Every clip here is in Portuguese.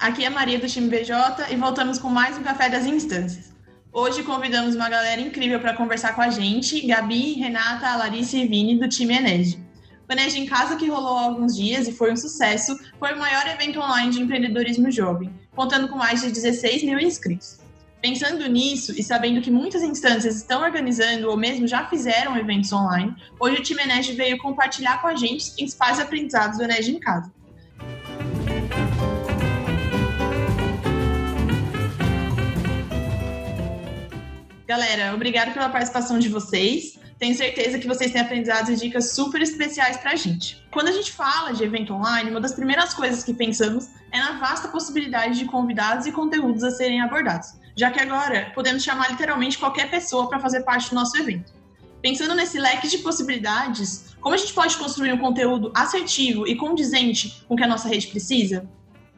Aqui é Maria do time BJ e voltamos com mais um Café das Instâncias. Hoje convidamos uma galera incrível para conversar com a gente: Gabi, Renata, Larissa e Vini do time Enege. O Enege em Casa, que rolou há alguns dias e foi um sucesso, foi o maior evento online de empreendedorismo jovem, contando com mais de 16 mil inscritos. Pensando nisso e sabendo que muitas instâncias estão organizando ou mesmo já fizeram eventos online, hoje o time Enege veio compartilhar com a gente os principais aprendizados do Enege em Casa. Galera, obrigado pela participação de vocês. Tenho certeza que vocês têm aprendizados e dicas super especiais para a gente. Quando a gente fala de evento online, uma das primeiras coisas que pensamos é na vasta possibilidade de convidados e conteúdos a serem abordados, já que agora podemos chamar literalmente qualquer pessoa para fazer parte do nosso evento. Pensando nesse leque de possibilidades, como a gente pode construir um conteúdo assertivo e condizente com o que a nossa rede precisa?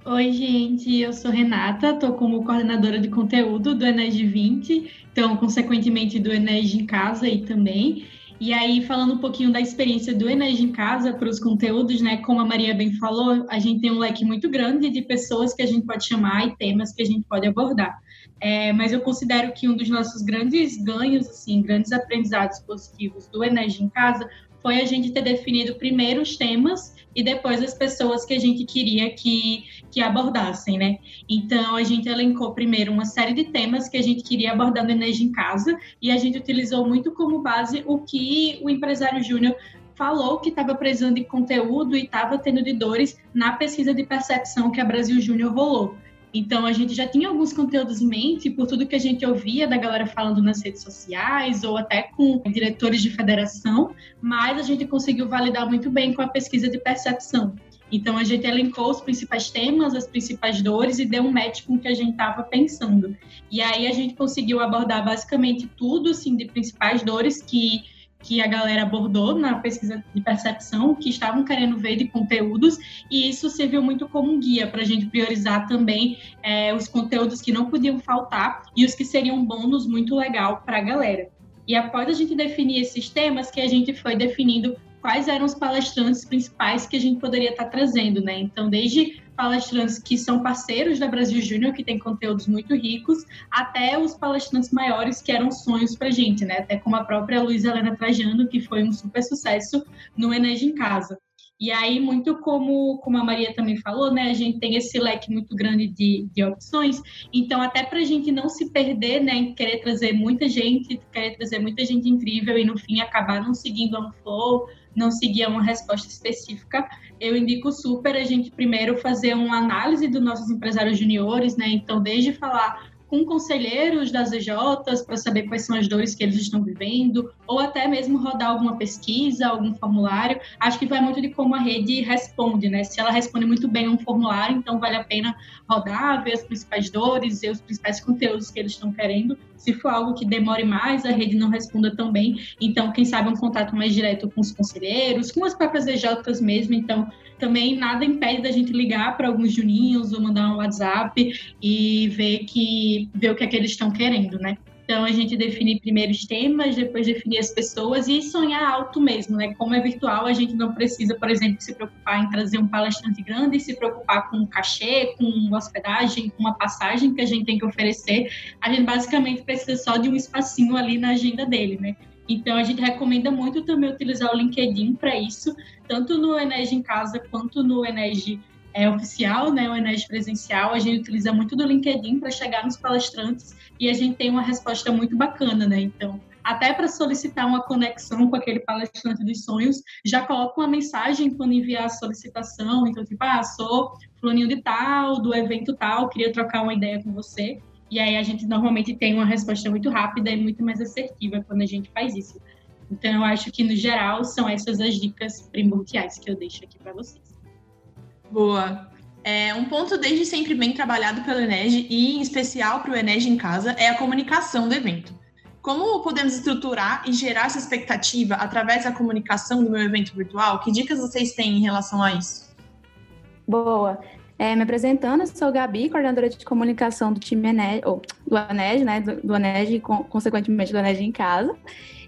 Oi, gente, eu sou Renata, estou como coordenadora de conteúdo do Enege 20, então, consequentemente, do Enege em Casa e também. E aí, falando um pouquinho da experiência do Enege em Casa para os conteúdos, né? Como a Maria bem falou, a gente tem um leque muito grande de pessoas que a gente pode chamar e temas que a gente pode abordar. É, mas eu considero que um dos nossos grandes ganhos, assim, grandes aprendizados positivos do Enege em Casa foi a gente ter definido primeiro os temas e depois as pessoas que a gente queria que, que abordassem, né? Então, a gente elencou primeiro uma série de temas que a gente queria abordar no Energia em Casa e a gente utilizou muito como base o que o empresário júnior falou que estava precisando de conteúdo e estava tendo de dores na pesquisa de percepção que a Brasil Júnior rolou. Então, a gente já tinha alguns conteúdos em mente, por tudo que a gente ouvia da galera falando nas redes sociais, ou até com diretores de federação, mas a gente conseguiu validar muito bem com a pesquisa de percepção. Então, a gente elencou os principais temas, as principais dores e deu um match com o que a gente estava pensando. E aí, a gente conseguiu abordar basicamente tudo, assim, de principais dores que que a galera abordou na pesquisa de percepção, que estavam querendo ver de conteúdos, e isso serviu muito como um guia para a gente priorizar também é, os conteúdos que não podiam faltar e os que seriam bônus muito legal para a galera. E após a gente definir esses temas, que a gente foi definindo quais eram os palestrantes principais que a gente poderia estar trazendo, né? Então, desde palestrantes que são parceiros da Brasil Júnior, que tem conteúdos muito ricos, até os palestrantes maiores que eram sonhos para gente, né? Até como a própria Luísa Helena Trajano, que foi um super sucesso no Energia em Casa. E aí, muito como, como a Maria também falou, né, a gente tem esse leque muito grande de, de opções. Então, até para a gente não se perder, né, em querer trazer muita gente, querer trazer muita gente incrível e no fim acabar não seguindo um flow, não seguir uma resposta específica, eu indico super a gente primeiro fazer uma análise dos nossos empresários juniores, né? Então, desde falar com conselheiros das EJs para saber quais são as dores que eles estão vivendo, ou até mesmo rodar alguma pesquisa, algum formulário. Acho que vai muito de como a rede responde, né? Se ela responde muito bem um formulário, então vale a pena rodar, ver as principais dores, ver os principais conteúdos que eles estão querendo. Se for algo que demore mais, a rede não responda tão bem, então quem sabe um contato mais direto com os conselheiros, com as próprias EJs mesmo, então também nada impede da gente ligar para alguns juninhos ou mandar um WhatsApp e ver que ver o que é que eles estão querendo, né? Então a gente define primeiro os temas, depois definir as pessoas e sonhar alto mesmo, né? Como é virtual, a gente não precisa, por exemplo, se preocupar em trazer um palestrante grande, se preocupar com um cachê, com hospedagem, com uma passagem que a gente tem que oferecer. A gente basicamente precisa só de um espacinho ali na agenda dele, né? Então, a gente recomenda muito também utilizar o LinkedIn para isso, tanto no Enege em casa quanto no Enege é, oficial, né, o Enege presencial. A gente utiliza muito do LinkedIn para chegar nos palestrantes e a gente tem uma resposta muito bacana, né? Então, até para solicitar uma conexão com aquele palestrante dos sonhos, já coloca uma mensagem quando enviar a solicitação. Então, tipo, ah, sou fulaninho de tal, do evento tal, queria trocar uma ideia com você. E aí a gente normalmente tem uma resposta muito rápida e muito mais assertiva quando a gente faz isso. Então eu acho que no geral são essas as dicas primordiais que eu deixo aqui para vocês. Boa. É, um ponto desde sempre bem trabalhado pelo Enege e em especial para o Enege em casa é a comunicação do evento. Como podemos estruturar e gerar essa expectativa através da comunicação do meu evento virtual? Que dicas vocês têm em relação a isso? Boa. É, me apresentando, sou Gabi, coordenadora de comunicação do time Ened, ou do ANEG, né, do, do ANEG e, consequentemente, do ANEG em casa.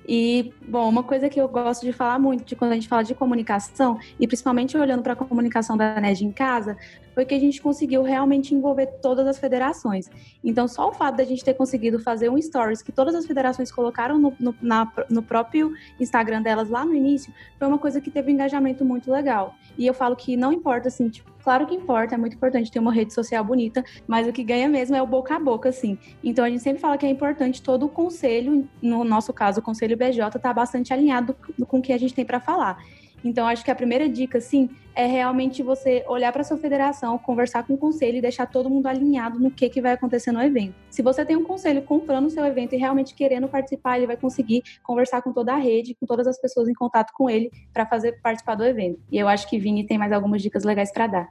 E, bom, uma coisa que eu gosto de falar muito de quando a gente fala de comunicação, e principalmente olhando para a comunicação da NED em casa, foi que a gente conseguiu realmente envolver todas as federações. Então, só o fato da gente ter conseguido fazer um stories que todas as federações colocaram no, no, na, no próprio Instagram delas lá no início, foi uma coisa que teve um engajamento muito legal. E eu falo que não importa, assim, tipo, claro que importa, é muito importante ter uma rede social bonita, mas o que ganha mesmo é o boca a boca, assim. Então, a gente sempre fala que é importante todo o conselho, no nosso caso, o Conselho BJ, estar tá bastante alinhado com o que a gente tem para falar. Então, acho que a primeira dica, sim, é realmente você olhar para sua federação, conversar com o conselho e deixar todo mundo alinhado no que, que vai acontecer no evento. Se você tem um conselho comprando o seu evento e realmente querendo participar, ele vai conseguir conversar com toda a rede, com todas as pessoas em contato com ele para fazer participar do evento. E eu acho que Vini tem mais algumas dicas legais para dar.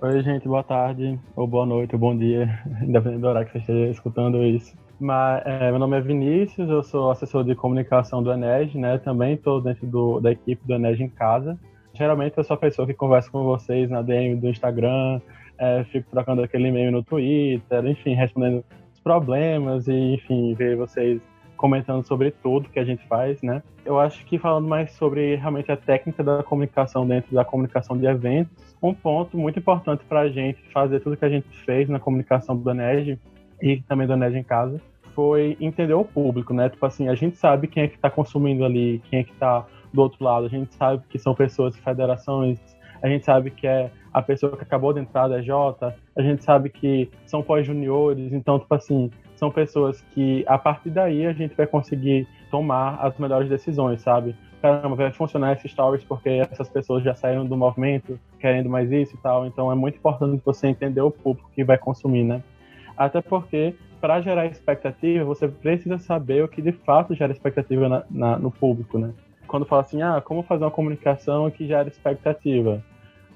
Oi, gente, boa tarde, ou boa noite, ou bom dia, independente do horário que você esteja escutando isso. Mas, é, meu nome é Vinícius, eu sou assessor de comunicação do Eneg, né? Também estou dentro do, da equipe do Eneg em casa. Geralmente eu sou a pessoa que conversa com vocês na DM do Instagram, é, fico trocando aquele e-mail no Twitter, enfim, respondendo os problemas e, enfim, ver vocês comentando sobre tudo que a gente faz, né? Eu acho que falando mais sobre realmente a técnica da comunicação dentro da comunicação de eventos, um ponto muito importante para a gente fazer tudo que a gente fez na comunicação do Eneg e também do Eneg em casa foi entender o público, né? Tipo assim, a gente sabe quem é que está consumindo ali, quem é que está do outro lado, a gente sabe que são pessoas de federações, a gente sabe que é a pessoa que acabou de entrar da J, a gente sabe que são pós-juniores, então, tipo assim, são pessoas que a partir daí a gente vai conseguir tomar as melhores decisões, sabe? Caramba, vai funcionar esses stories porque essas pessoas já saíram do movimento querendo mais isso e tal, então é muito importante você entender o público que vai consumir, né? Até porque para gerar expectativa, você precisa saber o que de fato gera expectativa na, na, no público, né? Quando fala assim, ah, como fazer uma comunicação que gera expectativa?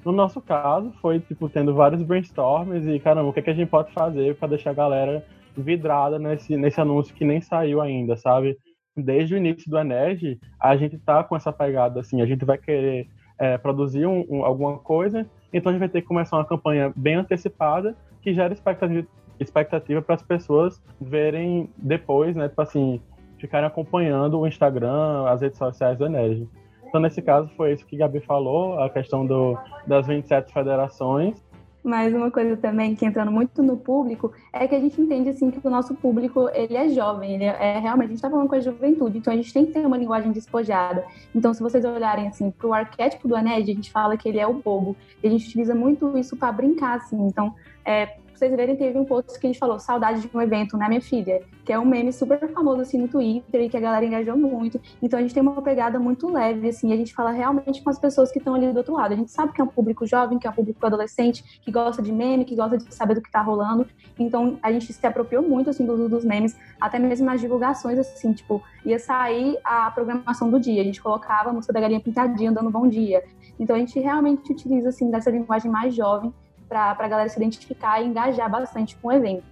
No nosso caso, foi, tipo, tendo vários brainstorms e, caramba, o que, é que a gente pode fazer para deixar a galera vidrada nesse, nesse anúncio que nem saiu ainda, sabe? Desde o início do Ened, a gente tá com essa pegada, assim, a gente vai querer é, produzir um, um, alguma coisa, então a gente vai ter que começar uma campanha bem antecipada que gera expectativa, expectativa para as pessoas verem depois, né? Tipo assim, ficarem acompanhando o Instagram, as redes sociais do Energy. Então, nesse caso, foi isso que Gabi falou, a questão do, das 27 federações. Mas uma coisa também que entrando muito no público é que a gente entende assim que o nosso público ele é jovem, ele é, é realmente a gente está falando com a juventude, então a gente tem que ter uma linguagem despojada. Então se vocês olharem assim para o arquétipo do Aned, a gente fala que ele é o bobo. E a gente utiliza muito isso para brincar assim. Então é, vocês verem, teve um post que a gente falou, saudade de um evento, né, minha filha? Que é um meme super famoso, assim, no Twitter e que a galera engajou muito. Então a gente tem uma pegada muito leve, assim, a gente fala realmente com as pessoas que estão ali do outro lado. A gente sabe que é um público jovem, que é um público adolescente, que gosta de meme, que gosta de saber do que tá rolando. Então a gente se apropriou muito, assim, dos, dos memes, até mesmo nas divulgações, assim, tipo, ia sair a programação do dia. A gente colocava a música da galinha pintadinha, dando bom dia. Então a gente realmente utiliza, assim, dessa linguagem mais jovem para a galera se identificar e engajar bastante com o evento.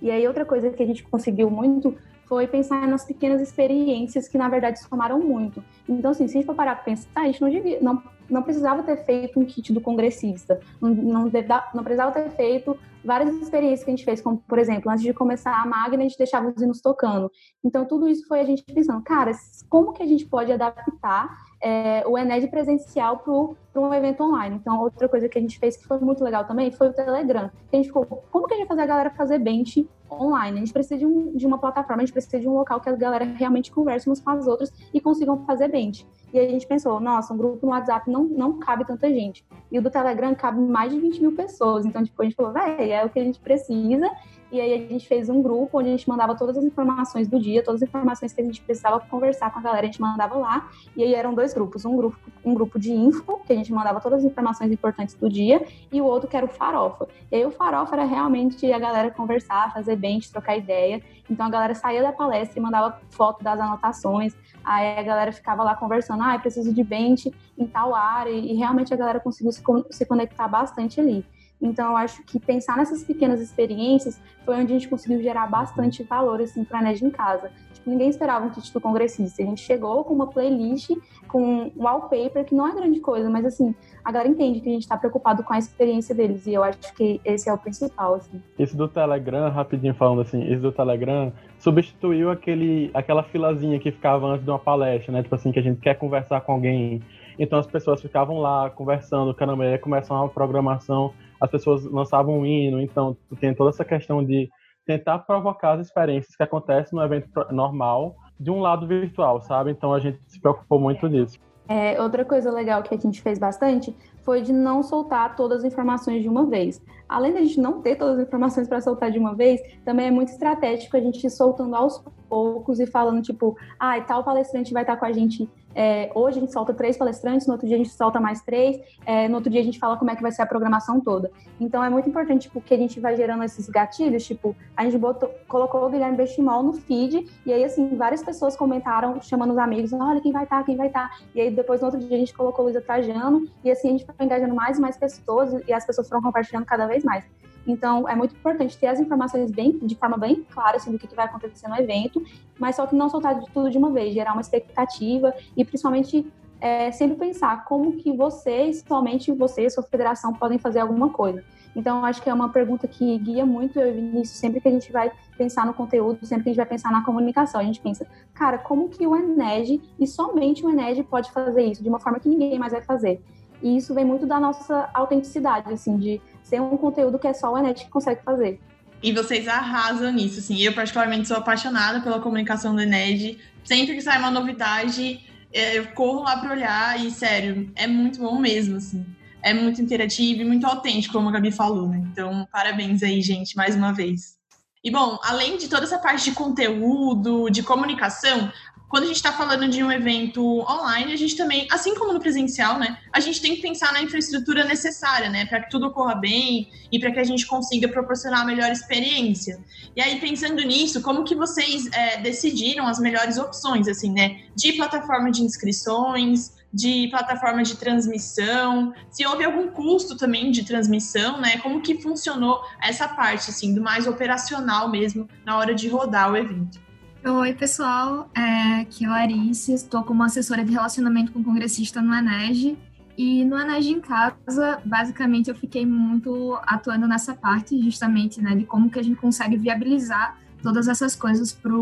E aí outra coisa que a gente conseguiu muito foi pensar nas pequenas experiências que na verdade somaram muito. Então assim, se a gente for parar para pensar, a gente não devia, não, não precisava ter feito um kit do congressista, não, não, não precisava ter feito várias experiências que a gente fez, como por exemplo, antes de começar a Magna, a gente deixava os hinos tocando. Então tudo isso foi a gente pensando, cara, como que a gente pode adaptar é, o Ened presencial para um evento online. Então, outra coisa que a gente fez que foi muito legal também foi o Telegram. A gente ficou, como que a gente vai fazer a galera fazer bench online? A gente precisa de, um, de uma plataforma, a gente precisa de um local que a galera realmente converse umas com as outras e consigam fazer bench. E a gente pensou, nossa, um grupo no WhatsApp não, não cabe tanta gente. E o do Telegram cabe mais de 20 mil pessoas. Então, tipo, a gente falou, véi, é o que a gente precisa e aí a gente fez um grupo onde a gente mandava todas as informações do dia, todas as informações que a gente precisava conversar com a galera, a gente mandava lá. E aí eram dois grupos, um grupo, um grupo de info, que a gente mandava todas as informações importantes do dia, e o outro que era o farofa. E aí o farofa era realmente a galera conversar, fazer bench, trocar ideia. Então a galera saía da palestra e mandava foto das anotações. Aí a galera ficava lá conversando, ah, preciso de bench em tal área, e realmente a galera conseguiu se, se conectar bastante ali. Então, eu acho que pensar nessas pequenas experiências foi onde a gente conseguiu gerar bastante valor assim, para a NED em casa. Tipo, ninguém esperava um do congressista. A gente chegou com uma playlist, com um wallpaper, que não é grande coisa, mas assim, a galera entende que a gente está preocupado com a experiência deles. E eu acho que esse é o principal. Assim. Isso do Telegram, rapidinho falando assim, isso do Telegram substituiu aquele, aquela filazinha que ficava antes de uma palestra, né? Tipo assim, que a gente quer conversar com alguém. Então as pessoas ficavam lá conversando, caramba, aí começa uma programação as pessoas lançavam um hino, então tem toda essa questão de tentar provocar as experiências que acontecem no evento normal de um lado virtual, sabe? Então a gente se preocupou muito nisso. É, outra coisa legal que a gente fez bastante foi de não soltar todas as informações de uma vez. Além da gente não ter todas as informações para soltar de uma vez, também é muito estratégico a gente ir soltando aos poucos e falando, tipo, ah, tal palestrante vai estar com a gente é, hoje a gente solta três palestrantes, no outro dia a gente solta mais três, é, no outro dia a gente fala como é que vai ser a programação toda. Então é muito importante tipo, que a gente vai gerando esses gatilhos, tipo, a gente botou, colocou o Guilherme Bestimol no feed, e aí assim, várias pessoas comentaram, chamando os amigos, olha quem vai estar, tá, quem vai estar. Tá. E aí depois no outro dia a gente colocou Luísa Trajano, e assim a gente engajando mais e mais pessoas, e as pessoas foram compartilhando cada vez mais. Então, é muito importante ter as informações bem, de forma bem clara assim, do que, vai acontecer no evento, mas só que não soltar de tudo de uma vez, gerar uma expectativa e principalmente é, sempre pensar como que vocês, somente você e sua federação podem fazer alguma coisa. Então, acho que é uma pergunta que guia muito eu e Vinícius sempre que a gente vai pensar no conteúdo, sempre que a gente vai pensar na comunicação. A gente pensa, cara, como que o Ened e somente o Ened pode fazer isso de uma forma que ninguém mais vai fazer? E isso vem muito da nossa autenticidade, assim, de ser um conteúdo que é só o Enet que consegue fazer. E vocês arrasam nisso, assim. Eu, particularmente, sou apaixonada pela comunicação do Ened. Sempre que sai uma novidade, é, eu corro lá para olhar e, sério, é muito bom mesmo, assim. É muito interativo e muito autêntico, como a Gabi falou, né? Então, parabéns aí, gente, mais uma vez. E bom, além de toda essa parte de conteúdo, de comunicação, quando a gente está falando de um evento online, a gente também, assim como no presencial, né, a gente tem que pensar na infraestrutura necessária, né, para que tudo ocorra bem e para que a gente consiga proporcionar a melhor experiência. E aí, pensando nisso, como que vocês é, decidiram as melhores opções, assim, né, de plataforma de inscrições, de plataforma de transmissão, se houve algum custo também de transmissão, né? Como que funcionou essa parte assim do mais operacional mesmo na hora de rodar o evento? Oi, pessoal. É, aqui é Larissa. Estou como assessora de relacionamento com congressista no ENEG. E no ENEG em casa, basicamente, eu fiquei muito atuando nessa parte, justamente, né, de como que a gente consegue viabilizar todas essas coisas para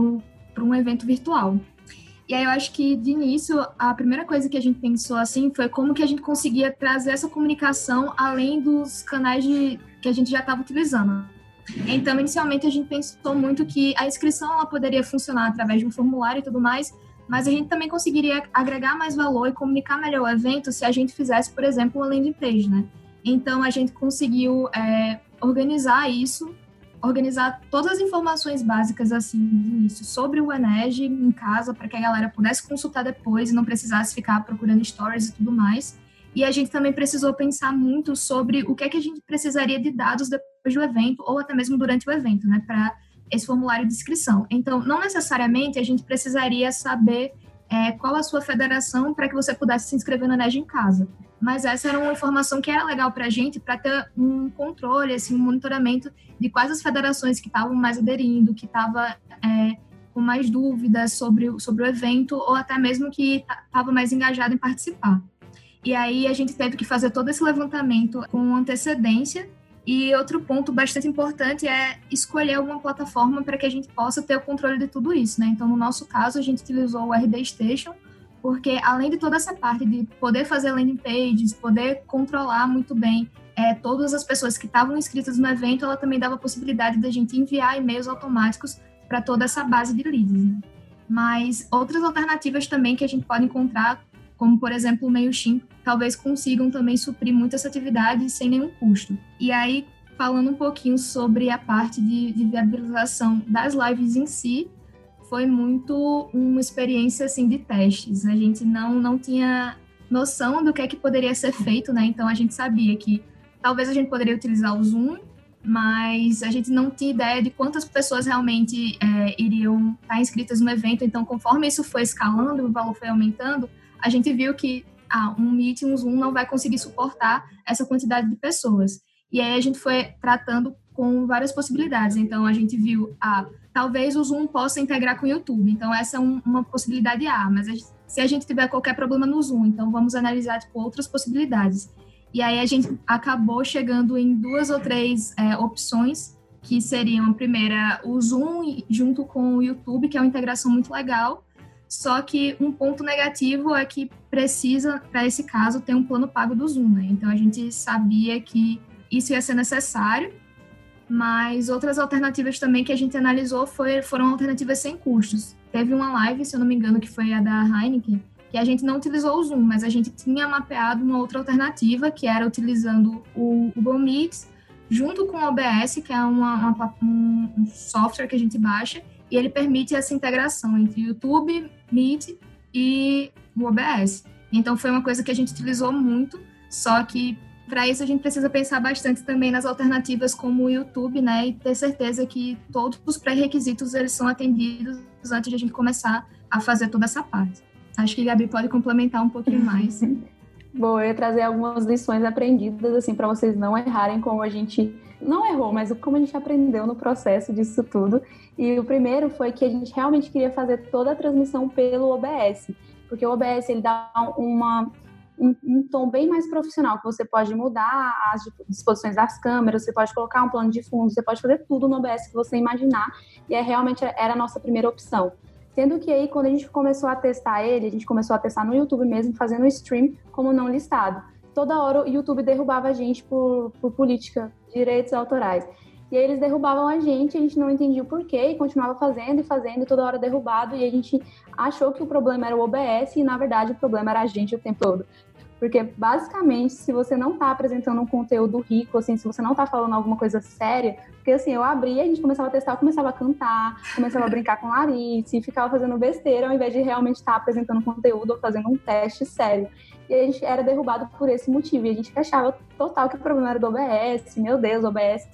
um evento virtual. E aí eu acho que, de início, a primeira coisa que a gente pensou, assim, foi como que a gente conseguia trazer essa comunicação além dos canais de, que a gente já estava utilizando. Então, inicialmente, a gente pensou muito que a inscrição ela poderia funcionar através de um formulário e tudo mais, mas a gente também conseguiria agregar mais valor e comunicar melhor o evento se a gente fizesse, por exemplo, uma landing page, né? Então, a gente conseguiu é, organizar isso, organizar todas as informações básicas, assim, de início, sobre o Eneg em casa, para que a galera pudesse consultar depois e não precisasse ficar procurando stories e tudo mais. E a gente também precisou pensar muito sobre o que é que a gente precisaria de dados depois do evento, ou até mesmo durante o evento, né, para esse formulário de inscrição. Então, não necessariamente a gente precisaria saber é, qual a sua federação para que você pudesse se inscrever no NEG em casa. Mas essa era uma informação que era legal para a gente, para ter um controle, assim, um monitoramento de quais as federações que estavam mais aderindo, que estavam é, com mais dúvidas sobre, sobre o evento, ou até mesmo que estava mais engajado em participar. E aí a gente teve que fazer todo esse levantamento com antecedência. E outro ponto bastante importante é escolher uma plataforma para que a gente possa ter o controle de tudo isso, né? Então, no nosso caso, a gente utilizou o RD Station, porque além de toda essa parte de poder fazer landing pages, poder controlar muito bem é, todas as pessoas que estavam inscritas no evento, ela também dava a possibilidade da gente enviar e-mails automáticos para toda essa base de leads. Né? Mas outras alternativas também que a gente pode encontrar como por exemplo o MailChimp, talvez consigam também suprir muitas atividades sem nenhum custo. E aí, falando um pouquinho sobre a parte de, de viabilização das lives em si, foi muito uma experiência assim de testes. A gente não não tinha noção do que é que poderia ser feito, né? Então a gente sabia que talvez a gente poderia utilizar o Zoom, mas a gente não tinha ideia de quantas pessoas realmente é, iriam estar inscritas no evento. Então, conforme isso foi escalando, o valor foi aumentando, a gente viu que ah, um Meet, um Zoom não vai conseguir suportar essa quantidade de pessoas. E aí a gente foi tratando com várias possibilidades. Então a gente viu a ah, talvez o Zoom possa integrar com o YouTube. Então essa é um, uma possibilidade A, mas a se a gente tiver qualquer problema no Zoom, então vamos analisar tipo, outras possibilidades. E aí a gente acabou chegando em duas ou três é, opções que seriam a primeira o Zoom junto com o YouTube, que é uma integração muito legal. Só que um ponto negativo é que precisa, para esse caso, ter um plano pago do Zoom, né? Então a gente sabia que isso ia ser necessário, mas outras alternativas também que a gente analisou foi, foram alternativas sem custos. Teve uma live, se eu não me engano, que foi a da Heineken, que a gente não utilizou o Zoom, mas a gente tinha mapeado uma outra alternativa, que era utilizando o Google Meet junto com o OBS, que é uma, uma, um software que a gente baixa, e ele permite essa integração entre YouTube, Meet e o OBS. Então foi uma coisa que a gente utilizou muito, só que para isso a gente precisa pensar bastante também nas alternativas como o YouTube, né, e ter certeza que todos os pré-requisitos eles são atendidos antes de a gente começar a fazer toda essa parte. Acho que Gabi pode complementar um pouquinho mais. Bom, eu ia trazer algumas lições aprendidas, assim, para vocês não errarem como a gente não errou, mas como a gente aprendeu no processo disso tudo. E o primeiro foi que a gente realmente queria fazer toda a transmissão pelo OBS, porque o OBS ele dá uma um, um, tom bem mais profissional, que você pode mudar as disposições das câmeras, você pode colocar um plano de fundo, você pode fazer tudo no OBS que você imaginar, e é realmente era a nossa primeira opção. Sendo que aí, quando a gente começou a testar ele, a gente começou a testar no YouTube mesmo, fazendo stream como não listado. Toda hora o YouTube derrubava a gente por, por política, direitos autorais. E aí eles derrubavam a gente, a gente não entendia o porquê, e continuava fazendo e fazendo, toda hora derrubado, e a gente achou que o problema era o OBS, e na verdade o problema era a gente o tempo todo. Porque, basicamente, se você não está apresentando um conteúdo rico, assim, se você não está falando alguma coisa séria, porque, assim, eu abria, a gente começava a testar, eu começava a cantar, começava a brincar com Larice, ficava fazendo besteira, ao invés de realmente estar tá apresentando conteúdo ou fazendo um teste sério. E a gente era derrubado por esse motivo. E a gente achava total que o problema era do OBS, meu Deus, OBS,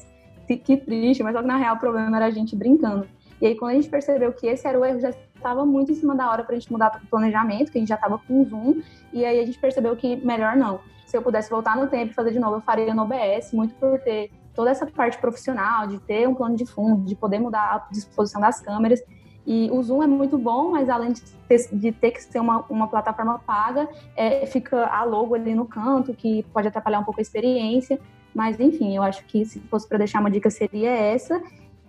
que triste, mas só que na real o problema era a gente brincando. E aí, quando a gente percebeu que esse era o erro, já estava muito em cima da hora para a gente mudar o planejamento, que a gente já estava com Zoom, e aí a gente percebeu que melhor não. Se eu pudesse voltar no tempo e fazer de novo, eu faria no OBS, muito por ter toda essa parte profissional, de ter um plano de fundo, de poder mudar a disposição das câmeras. E o Zoom é muito bom, mas além de ter, de ter que ser uma, uma plataforma paga, é, fica a logo ali no canto, que pode atrapalhar um pouco a experiência. Mas, enfim, eu acho que se fosse para deixar uma dica, seria essa.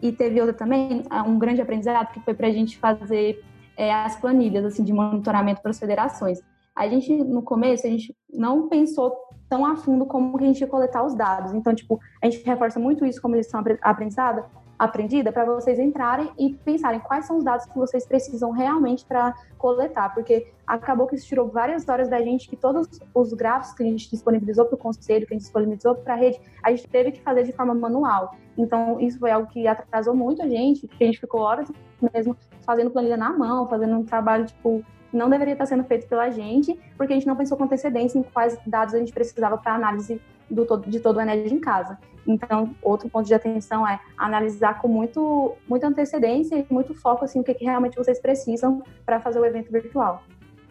E teve outra também, é, um grande aprendizado, que foi para a gente fazer é, as planilhas assim, de monitoramento para as federações. A gente, no começo, a gente não pensou tão a fundo como que a gente ia coletar os dados. Então, tipo, a gente reforça muito isso como lição aprendizada, aprendida para vocês entrarem e pensarem quais são os dados que vocês precisam realmente para coletar, porque acabou que isso tirou várias horas da gente, que todos os gráficos que a gente disponibilizou para o conselho, que a gente disponibilizou para a rede, a gente teve que fazer de forma manual. Então, isso foi algo que atrasou muito a gente, porque a gente ficou horas mesmo fazendo planilha na mão, fazendo um trabalho, tipo, não deveria estar sendo feito pela gente, porque a gente não pensou com antecedência em quais dados a gente precisava para análise do todo, de todo o Ened em casa. Então, outro ponto de atenção é analisar com muito, muita antecedência e muito foco assim, o que, que realmente vocês precisam para fazer o evento virtual.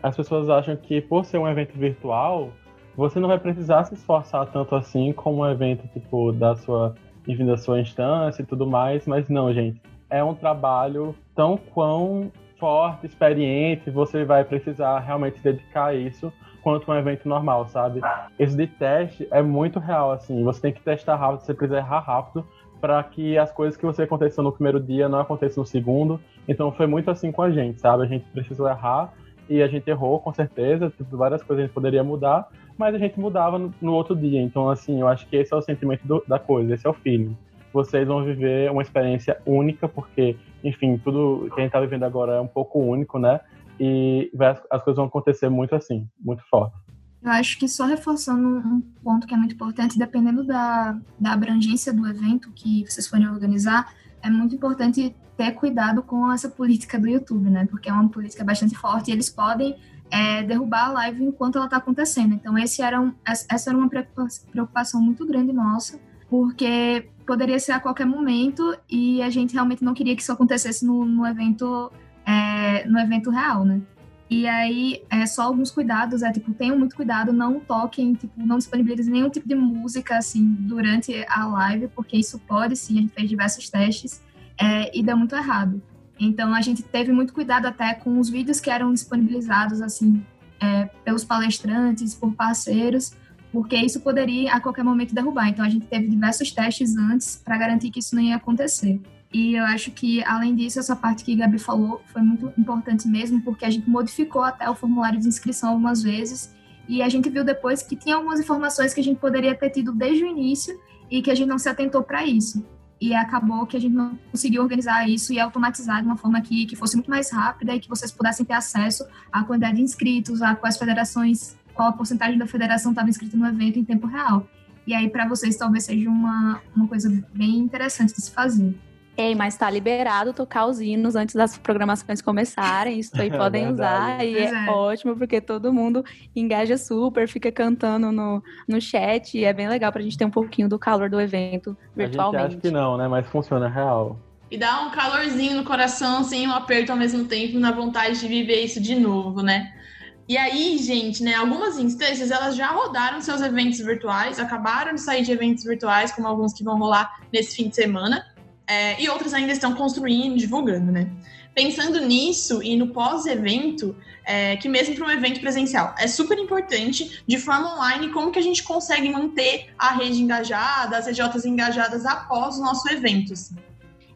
As pessoas acham que por ser um evento virtual, você não vai precisar se esforçar tanto assim como um evento tipo da sua, enfim, da sua instância e tudo mais, mas não, gente. É um trabalho tão quão forte, experiente, você vai precisar realmente se dedicar a isso quanto um evento normal, sabe? Esse de teste é muito real, assim. Você tem que testar rápido, você precisa errar rápido para que as coisas que você aconteceu no primeiro dia não aconteçam no segundo. Então foi muito assim com a gente, sabe? A gente precisou errar e a gente errou com certeza, tipo, várias coisas a gente poderia mudar, mas a gente mudava no, no outro dia. Então, assim, eu acho que esse é o sentimento do, da coisa, esse é o feeling. Vocês vão viver uma experiência única, porque, enfim, tudo que a gente está vivendo agora é um pouco único, né? e as coisas vão acontecer muito assim, muito forte. Eu acho que só reforçando um ponto que é muito importante, dependendo da, da abrangência do evento que vocês forem organizar, é muito importante ter cuidado com essa política do YouTube, né? Porque é uma política bastante forte e eles podem é, derrubar a live enquanto ela está acontecendo. Então, esse era um, essa era uma preocupação muito grande nossa, porque poderia ser a qualquer momento e a gente realmente não queria que isso acontecesse no, no evento é, no evento real, né? E aí, é só alguns cuidados, é tipo, tenham muito cuidado, não toquem, tipo, não disponibilizem nenhum tipo de música, assim, durante a live, porque isso pode, sim, a gente fez diversos testes, é, e deu muito errado. Então, a gente teve muito cuidado até com os vídeos que eram disponibilizados, assim, é, pelos palestrantes, por parceiros, porque isso poderia, a qualquer momento, derrubar. Então, a gente teve diversos testes antes para garantir que isso não ia acontecer. E eu acho que, além disso, essa parte que a Gabi falou foi muito importante mesmo, porque a gente modificou até o formulário de inscrição algumas vezes, e a gente viu depois que tinha algumas informações que a gente poderia ter tido desde o início e que a gente não se atentou para isso. E acabou que a gente não conseguiu organizar isso e automatizar de uma forma que, que fosse muito mais rápida e que vocês pudessem ter acesso à quantidade de inscritos, a quais federações, qual a porcentagem da federação estava inscrita no evento em tempo real. E aí, para vocês, talvez seja uma, uma coisa bem interessante de se fazer. Ei, mas tá liberado tocar os hinos antes das programações começarem. Isso aí é podem é usar e é, é, ótimo porque todo mundo engaja super, fica cantando no, no chat e é bem legal pra gente ter um pouquinho do calor do evento virtualmente. A gente acha que não, né? Mas funciona real. E dá um calorzinho no coração, sem um aperto ao mesmo tempo, na vontade de viver isso de novo, né? E aí, gente, né, algumas instâncias elas já rodaram seus eventos virtuais, acabaram de sair de eventos virtuais, como alguns que vão rolar nesse fim de semana é, e outras ainda estão construindo, divulgando, né? Pensando nisso e no pós-evento, é, que mesmo para um evento presencial, é super importante, de forma online, como que a gente consegue manter a rede engajada, as EJs engajadas após o nosso evento. Assim.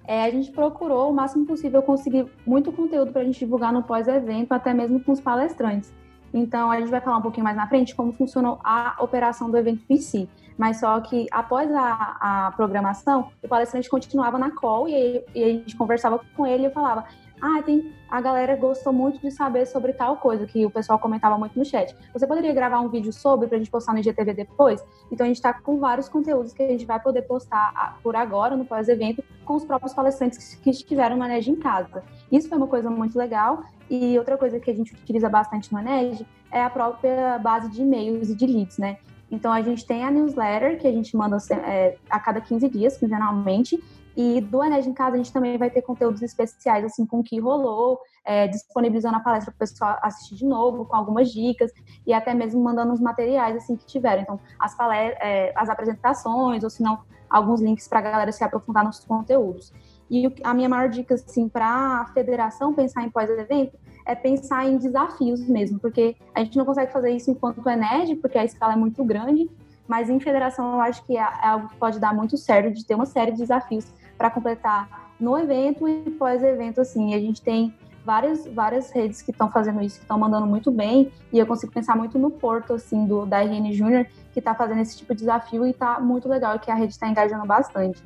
É, a gente procurou o máximo possível conseguir muito conteúdo para a gente divulgar no pós-evento, até mesmo com os palestrantes. Então, a gente vai falar um pouquinho mais na frente como funcionou a operação do evento em si. Mas só que após a, a programação, o palestrante continuava na call e, e a gente conversava com ele e eu falava, ah, tem, a galera gostou muito de saber sobre tal coisa, que o pessoal comentava muito no chat. Você poderia gravar um vídeo sobre pra gente postar no IGTV depois? Então a gente tá com vários conteúdos que a gente vai poder postar por agora, no pós-evento, com os próprios palestrantes que estiveram no Aneg em casa. Isso foi uma coisa muito legal. E outra coisa que a gente utiliza bastante no Aneg é a própria base de e-mails e de leads, né? Então, a gente tem a newsletter, que a gente manda é, a cada 15 dias, quinzenalmente, e do Enes em Casa a gente também vai ter conteúdos especiais, assim, com o que rolou, é, disponibilizando a palestra para o pessoal assistir de novo, com algumas dicas, e até mesmo mandando os materiais, assim, que tiveram. Então, as, é, as apresentações, ou se não, alguns links para a galera se aprofundar nos conteúdos. E a minha maior dica, assim, para a federação pensar em pós-evento é pensar em desafios mesmo, porque a gente não consegue fazer isso enquanto Ened, porque a escala é muito grande, mas em federação eu acho que é, é algo que pode dar muito certo, de ter uma série de desafios para completar no evento e pós-evento, assim. A gente tem várias, várias redes que estão fazendo isso, que estão mandando muito bem, e eu consigo pensar muito no Porto, assim, do, da RN Júnior, que está fazendo esse tipo de desafio e está muito legal, que a rede está engajando bastante.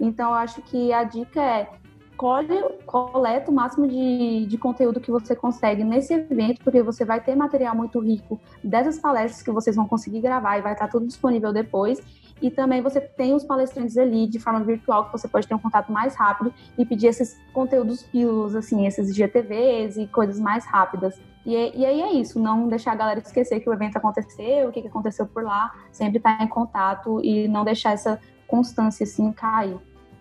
Então, eu acho que a dica é colhe, coleta o máximo de, de conteúdo que você consegue nesse evento, porque você vai ter material muito rico dessas palestras que vocês vão conseguir gravar e vai estar tudo disponível depois. E também você tem os palestrantes ali de forma virtual, que você pode ter um contato mais rápido e pedir esses conteúdos pílulas, assim, esses GTVs e coisas mais rápidas. E, e aí é isso, não deixar a galera esquecer que o evento aconteceu, o que, que aconteceu por lá, sempre estar em contato e não deixar essa constância, assim, cair.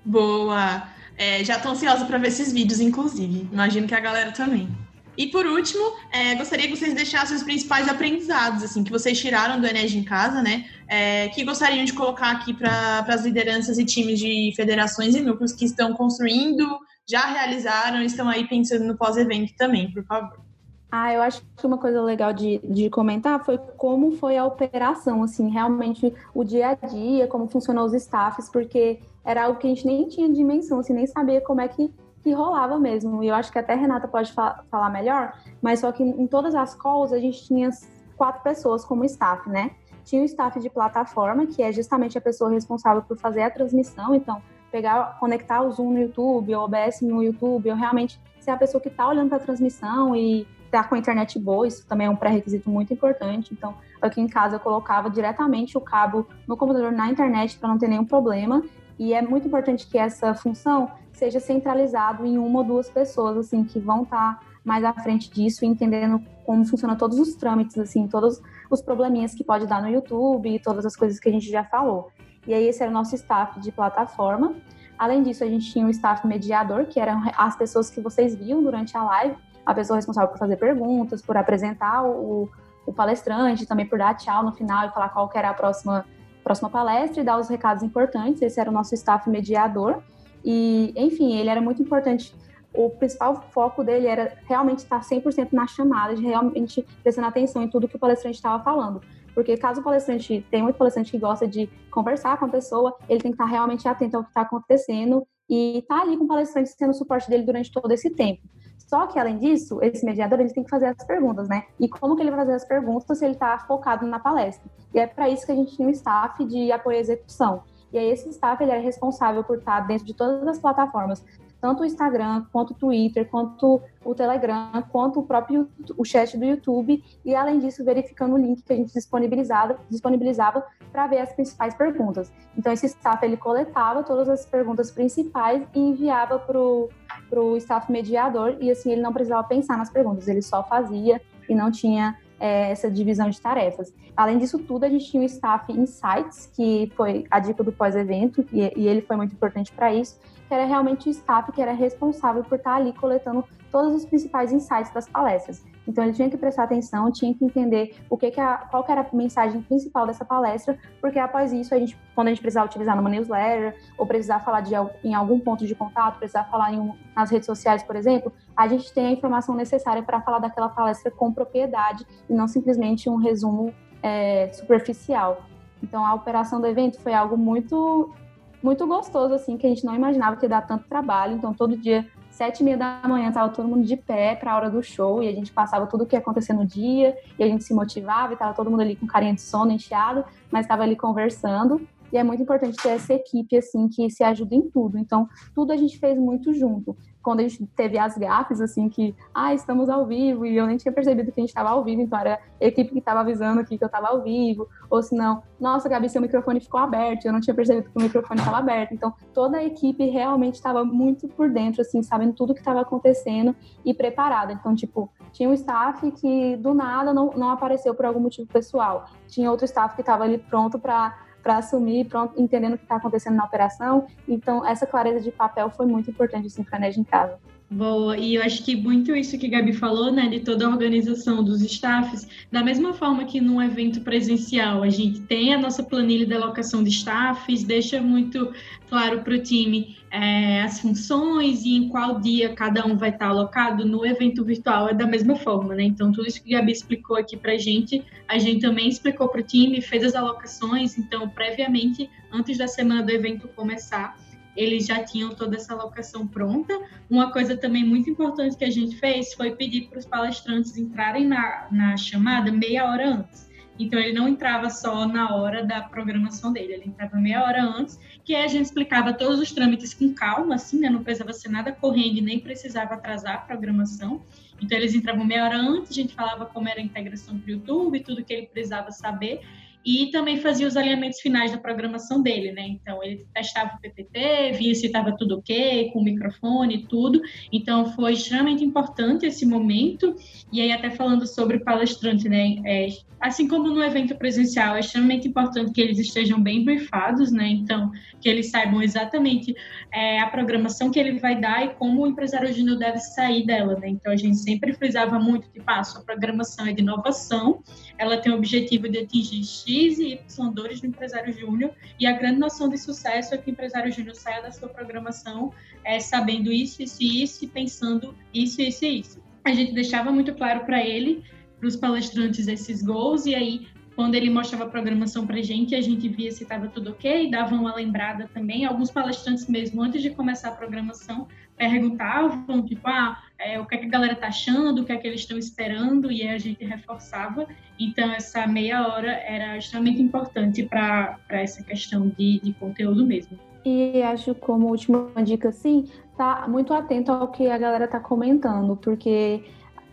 Boa! É, já estou ansiosa para ver esses vídeos, inclusive. Imagino que a galera também. E por último, é, gostaria que vocês deixassem os principais aprendizados, assim, que vocês tiraram do Enes em casa, né? É, que gostariam de colocar aqui para as lideranças e times de federações e núcleos que estão construindo, já realizaram, estão aí pensando no pós-evento também, por favor. Ah, eu acho que uma coisa legal de, de comentar foi como foi a operação, assim, realmente o dia a dia, como funcionou os staffs, porque era algo que a gente nem tinha dimensão, assim, nem sabia como é que, que rolava mesmo. E eu acho que até a Renata pode fa falar melhor, mas só que em todas as calls a gente tinha quatro pessoas como staff, né? Tinha o staff de plataforma, que é justamente a pessoa responsável por fazer a transmissão, então pegar, conectar o Zoom no YouTube, o OBS no YouTube, ou realmente ser a pessoa que está olhando para a transmissão e tá com a internet boa, isso também é um pré-requisito muito importante. Então, aqui em casa eu colocava diretamente o cabo no computador na internet para não ter nenhum problema. E é muito importante que essa função seja centralizado em uma ou duas pessoas, assim, que vão estar tá mais à frente disso, entendendo como funciona todos os trâmites, assim, todos os probleminhas que pode dar no YouTube e todas as coisas que a gente já falou. E aí esse era o nosso staff de plataforma. Além disso, a gente tinha o staff mediador, que eram as pessoas que vocês viam durante a live, a pessoa responsável por fazer perguntas, por apresentar o, o palestrante, também por dar tchau no final e falar qual era a próxima, próxima palestra e dar os recados importantes. Esse era o nosso staff mediador. E, enfim, ele era muito importante. O principal foco dele era realmente estar 100% na chamada, de realmente prestando atenção em tudo que o palestrante estava falando. Porque caso o palestrante, tem muito palestrante que gosta de conversar com a pessoa, ele tem que estar realmente atento ao que está acontecendo e estar tá ali com o palestrante sendo o suporte dele durante todo esse tempo. Só que, além disso, esse mediador ele tem que fazer as perguntas, né? E como que ele vai fazer as perguntas se ele está focado na palestra? E é para isso que a gente tinha um staff de apoio à execução. E aí esse staff ele é responsável por estar dentro de todas as plataformas, tanto o Instagram, quanto o Twitter, quanto o Telegram, quanto o próprio o chat do YouTube, e além disso, verificando o link que a gente disponibilizava, disponibilizava para ver as principais perguntas. Então, esse staff ele coletava todas as perguntas principais e enviava para o staff mediador, e assim ele não precisava pensar nas perguntas, ele só fazia e não tinha é, essa divisão de tarefas. Além disso tudo, a gente tinha o staff Insights, que foi a dica do pós-evento, e, e ele foi muito importante para isso, que era realmente o staff que era responsável por estar ali coletando todos os principais insights das palestras. Então ele tinha que prestar atenção, tinha que entender o que, que a, qual que era a mensagem principal dessa palestra, porque após isso a gente, quando a gente precisar utilizar numa newsletter ou precisar falar de em algum ponto de contato, precisar falar em nas redes sociais, por exemplo, a gente tem a informação necessária para falar daquela palestra com propriedade e não simplesmente um resumo é, superficial. Então a operação do evento foi algo muito muito gostoso, assim, que a gente não imaginava que ia dar tanto trabalho. Então, todo dia, sete e meia da manhã, tava todo mundo de pé para a hora do show e a gente passava tudo o que ia acontecer no dia e a gente se motivava e tava todo mundo ali com carinha de sono, encheado, mas estava ali conversando. E é muito importante ter essa equipe, assim, que se ajuda em tudo. Então, tudo a gente fez muito junto quando a gente teve as gafes, assim, que, ah, estamos ao vivo, e eu nem tinha percebido que a gente estava ao vivo, então era a equipe que estava avisando aqui que eu estava ao vivo, ou se não, nossa, Gabi, seu microfone ficou aberto, eu não tinha percebido que o microfone estava aberto. Então, toda a equipe realmente estava muito por dentro, assim, sabendo tudo que estava acontecendo e preparada. Então, tipo, tinha um staff que do nada não, não apareceu por algum motivo pessoal, tinha outro staff que estava ali pronto para para assumir, pronto, entendendo o que está acontecendo na operação. Então, essa clareza de papel foi muito importante assim, para a NED em casa. Boa, e eu acho que muito isso que Gabi falou, né, de toda a organização dos staffs, da mesma forma que num evento presencial a gente tem a nossa planilha de alocação de staffs, deixa muito claro para o time é, as funções e em qual dia cada um vai estar alocado, no evento virtual é da mesma forma, né? Então, tudo isso que a Gabi explicou aqui para a gente, a gente também explicou para o time, fez as alocações, então, previamente, antes da semana do evento começar, eles já tinham toda essa alocação pronta. Uma coisa também muito importante que a gente fez foi pedir para os palestrantes entrarem na, na chamada meia hora antes. Então, ele não entrava só na hora da programação dele, ele entrava meia hora antes, que a gente explicava todos os trâmites com calma, assim, né? Não precisava ser nada correndo, nem precisava atrasar a programação. Então, eles entravam meia hora antes, a gente falava como era a integração para o YouTube, tudo que ele precisava saber e também fazia os alinhamentos finais da programação dele, né? Então ele testava o PPT, via se estava tudo ok, com o microfone e tudo. Então foi extremamente importante esse momento. E aí até falando sobre palestrante, né? É, assim como no evento presencial, é extremamente importante que eles estejam bem briefados, né? Então que eles saibam exatamente é, a programação que ele vai dar e como o empresário júnior deve sair dela, né? Então a gente sempre frisava muito que ah, a sua programação é de inovação, ela tem o objetivo de atingir X e Y dores do empresário júnior, e a grande noção de sucesso é que o empresário júnior saia da sua programação é, sabendo isso, isso e isso, e pensando isso, isso e isso. A gente deixava muito claro para ele, para os palestrantes, esses goals, e aí quando ele mostrava a programação para gente, a gente via se estava tudo ok, dava uma lembrada também. Alguns palestrantes mesmo, antes de começar a programação, perguntavam, tipo, ah, é, o que, é que a galera tá achando, o que é que eles estão esperando, e a gente reforçava. Então, essa meia hora era extremamente importante para essa questão de, de conteúdo mesmo. E acho como última dica, assim, tá muito atento ao que a galera tá comentando, porque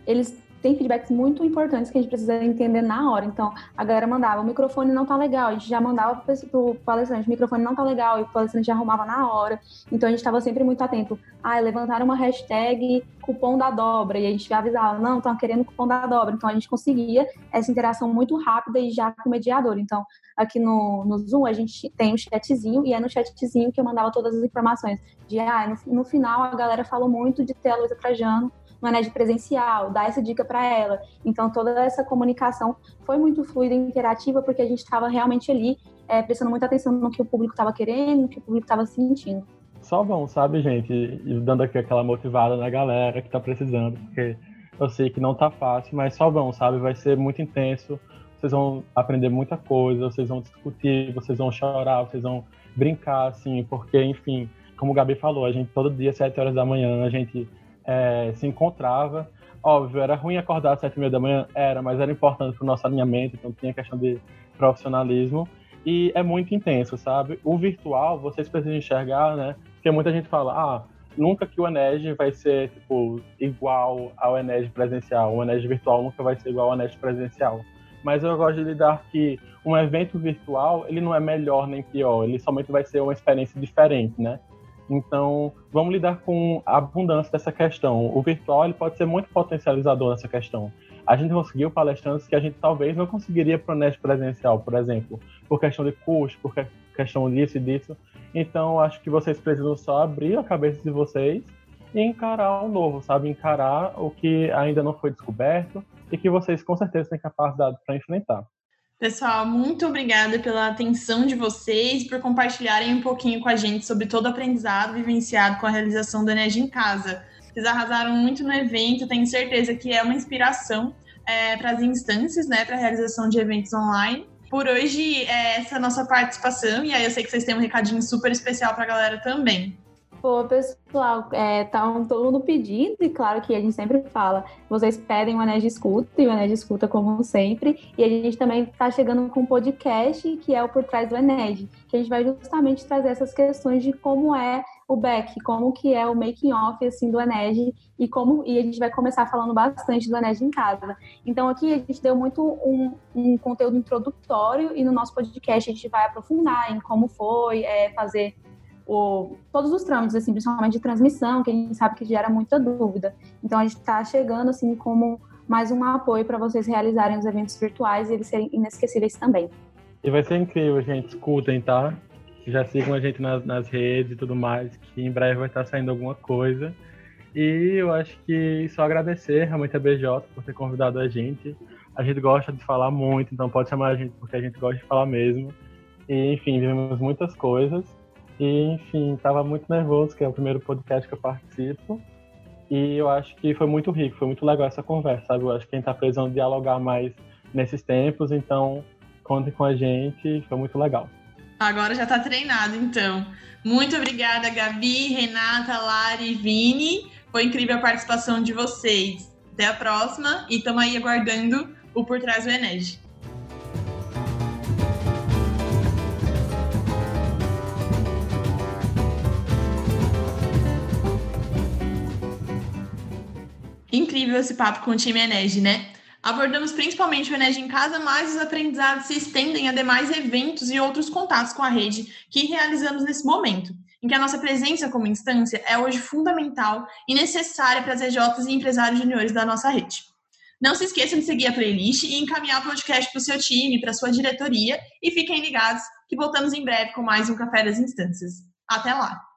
eles tem feedbacks muito importantes que a gente precisa entender na hora. Então, a galera mandava, o microfone não tá legal, a gente já mandava pro palestrante, o microfone não tá legal, e o palestrante já arrumava na hora. Então, a gente estava sempre muito atento. Ah, levantaram uma hashtag cupom da dobra, e a gente avisava, não, estão querendo cupom da dobra. Então, a gente conseguia essa interação muito rápida e já com o mediador. Então, aqui no, no Zoom, a gente tem um chatzinho, e é no chatzinho que eu mandava todas as informações. De, ah, no, no final, a galera falou muito de ter a Luísa Trajano, no Ened presencial, dar essa dica para ela. Então, toda essa comunicação foi muito fluida e interativa, porque a gente estava realmente ali é, prestando muita atenção no que o público estava querendo, no que o público estava sentindo. Só bom, sabe, gente? E dando aqui aquela motivada na galera que está precisando, porque eu sei que não tá fácil, mas só vão, sabe? Vai ser muito intenso. Vocês vão aprender muita coisa, vocês vão discutir, vocês vão chorar, vocês vão brincar, assim, porque, enfim, como o Gabi falou, a gente todo dia, sete horas da manhã, a gente é, se encontrava. Óbvio, era ruim acordar às sete e meia da manhã, era, mas era importante para o nosso alinhamento, então tinha questão de profissionalismo. E é muito intenso, sabe? O virtual, vocês precisam enxergar, né? Porque muita gente fala, ah, nunca que o Ened vai ser, tipo, igual ao Ened presencial. O Ened virtual nunca vai ser igual ao Ened presencial. Mas eu gosto de lidar que um evento virtual, ele não é melhor nem pior, ele somente vai ser uma experiência diferente, né? Então, vamos lidar com a abundância dessa questão. O virtual ele pode ser muito potencializador nessa questão. A gente conseguiu palestrantes que a gente talvez não conseguiria para o NET presencial, por exemplo, por questão de custo, por questão disso e disso. Então, acho que vocês precisam só abrir a cabeça de vocês e encarar o novo, sabe? Encarar o que ainda não foi descoberto e que vocês com certeza têm capacidade para enfrentar. Pessoal, muito obrigada pela atenção de vocês, por compartilharem um pouquinho com a gente sobre todo o aprendizado vivenciado com a realização do Enem em Casa. Vocês arrasaram muito no evento, tenho certeza que é uma inspiração é, para as instâncias, né, para a realização de eventos online. Por hoje, é essa nossa participação, e aí eu sei que vocês têm um recadinho super especial para a galera também. Pô, pessoal, é, tá todo mundo pedindo, e claro que a gente sempre fala, vocês pedem o de Escuta, e o de Escuta, como sempre, e a gente também está chegando com um podcast, que é o Por Trás do Ened, que a gente vai justamente trazer essas questões de como é o back, como que é o making off assim do Ened e como e a gente vai começar falando bastante do Ened em casa. Então aqui a gente deu muito um, um conteúdo introdutório e no nosso podcast a gente vai aprofundar em como foi é, fazer o, todos os trâmites, assim, principalmente de transmissão, que a gente sabe que gera muita dúvida. Então, a gente está chegando, assim, como mais um apoio para vocês realizarem os eventos virtuais e eles serem inesquecíveis também. E vai ser incrível, gente. Escutem, tá? Já sigam a gente nas, nas redes e tudo mais, que em breve vai estar saindo alguma coisa. E eu acho que só agradecer realmente a BJ por ter convidado a gente. A gente gosta de falar muito, então pode chamar a gente porque a gente gosta de falar mesmo. E, enfim, vivemos muitas coisas. E, enfim, estava muito nervoso, que é o primeiro podcast que eu participo. E eu acho que foi muito rico, foi muito legal essa conversa, sabe? Eu acho que a gente tá precisando dialogar mais nesses tempos, então contem com a gente, foi muito legal. Agora já está treinado, então. Muito obrigada, Gabi, Renata, Lari, Vini. Foi incrível a participação de vocês. Até a próxima e estamos aí aguardando o Por Trás do Ened. Incrível esse papo com o time Enege, né? Abordamos principalmente o Enege em casa, mas os aprendizados se estendem a demais eventos e outros contatos com a rede que realizamos nesse momento, em que a nossa presença como instância é hoje fundamental e necessária para as EJs e empresários juniores da nossa rede. Não se esqueçam de seguir a playlist e encaminhar o podcast para o seu time, para a sua diretoria e fiquem ligados que voltamos em breve com mais um Café das Instâncias. Até lá!